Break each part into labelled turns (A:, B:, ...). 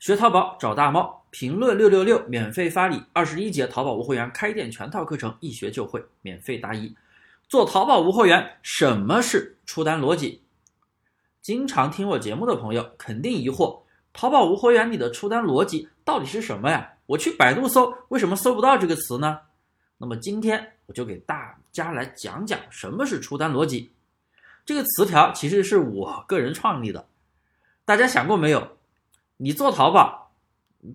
A: 学淘宝找大猫，评论六六六免费发礼，二十一节淘宝无货源开店全套课程一学就会，免费答疑。做淘宝无货源，什么是出单逻辑？经常听我节目的朋友肯定疑惑，淘宝无货源里的出单逻辑到底是什么呀？我去百度搜，为什么搜不到这个词呢？那么今天我就给大家来讲讲什么是出单逻辑。这个词条其实是我个人创立的，大家想过没有？你做淘宝，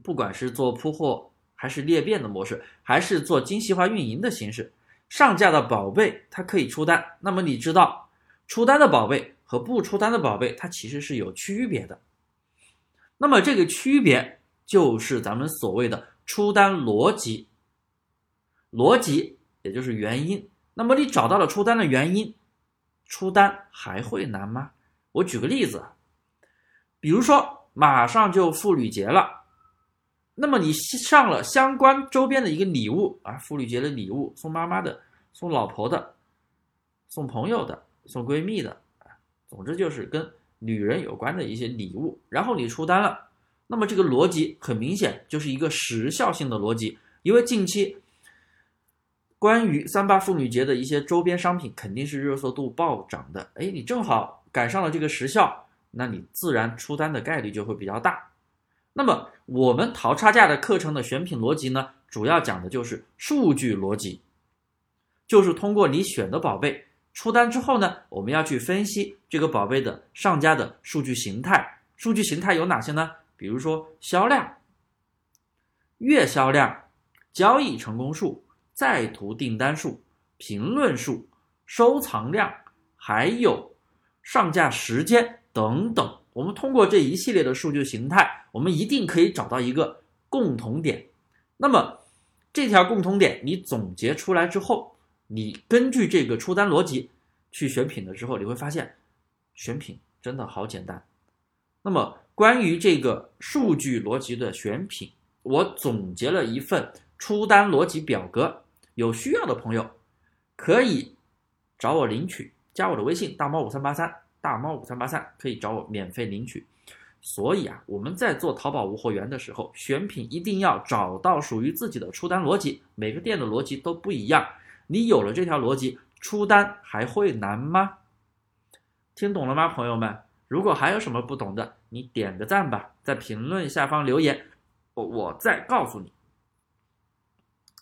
A: 不管是做铺货，还是裂变的模式，还是做精细化运营的形式，上架的宝贝它可以出单。那么你知道，出单的宝贝和不出单的宝贝，它其实是有区别的。那么这个区别就是咱们所谓的出单逻辑。逻辑也就是原因。那么你找到了出单的原因，出单还会难吗？我举个例子，比如说。马上就妇女节了，那么你上了相关周边的一个礼物啊，妇女节的礼物，送妈妈的，送老婆的，送朋友的，送闺蜜的，总之就是跟女人有关的一些礼物。然后你出单了，那么这个逻辑很明显就是一个时效性的逻辑，因为近期关于三八妇女节的一些周边商品肯定是热搜度暴涨的，哎，你正好赶上了这个时效。那你自然出单的概率就会比较大。那么我们淘差价的课程的选品逻辑呢，主要讲的就是数据逻辑，就是通过你选的宝贝出单之后呢，我们要去分析这个宝贝的上家的数据形态。数据形态有哪些呢？比如说销量、月销量、交易成功数、在途订单数、评论数、收藏量，还有上架时间。等等，我们通过这一系列的数据形态，我们一定可以找到一个共同点。那么，这条共同点你总结出来之后，你根据这个出单逻辑去选品的时候，你会发现选品真的好简单。那么，关于这个数据逻辑的选品，我总结了一份出单逻辑表格，有需要的朋友可以找我领取，加我的微信大猫五三八三。大猫五三八三可以找我免费领取，所以啊，我们在做淘宝无货源的时候，选品一定要找到属于自己的出单逻辑。每个店的逻辑都不一样，你有了这条逻辑，出单还会难吗？听懂了吗，朋友们？如果还有什么不懂的，你点个赞吧，在评论下方留言，我我再告诉你。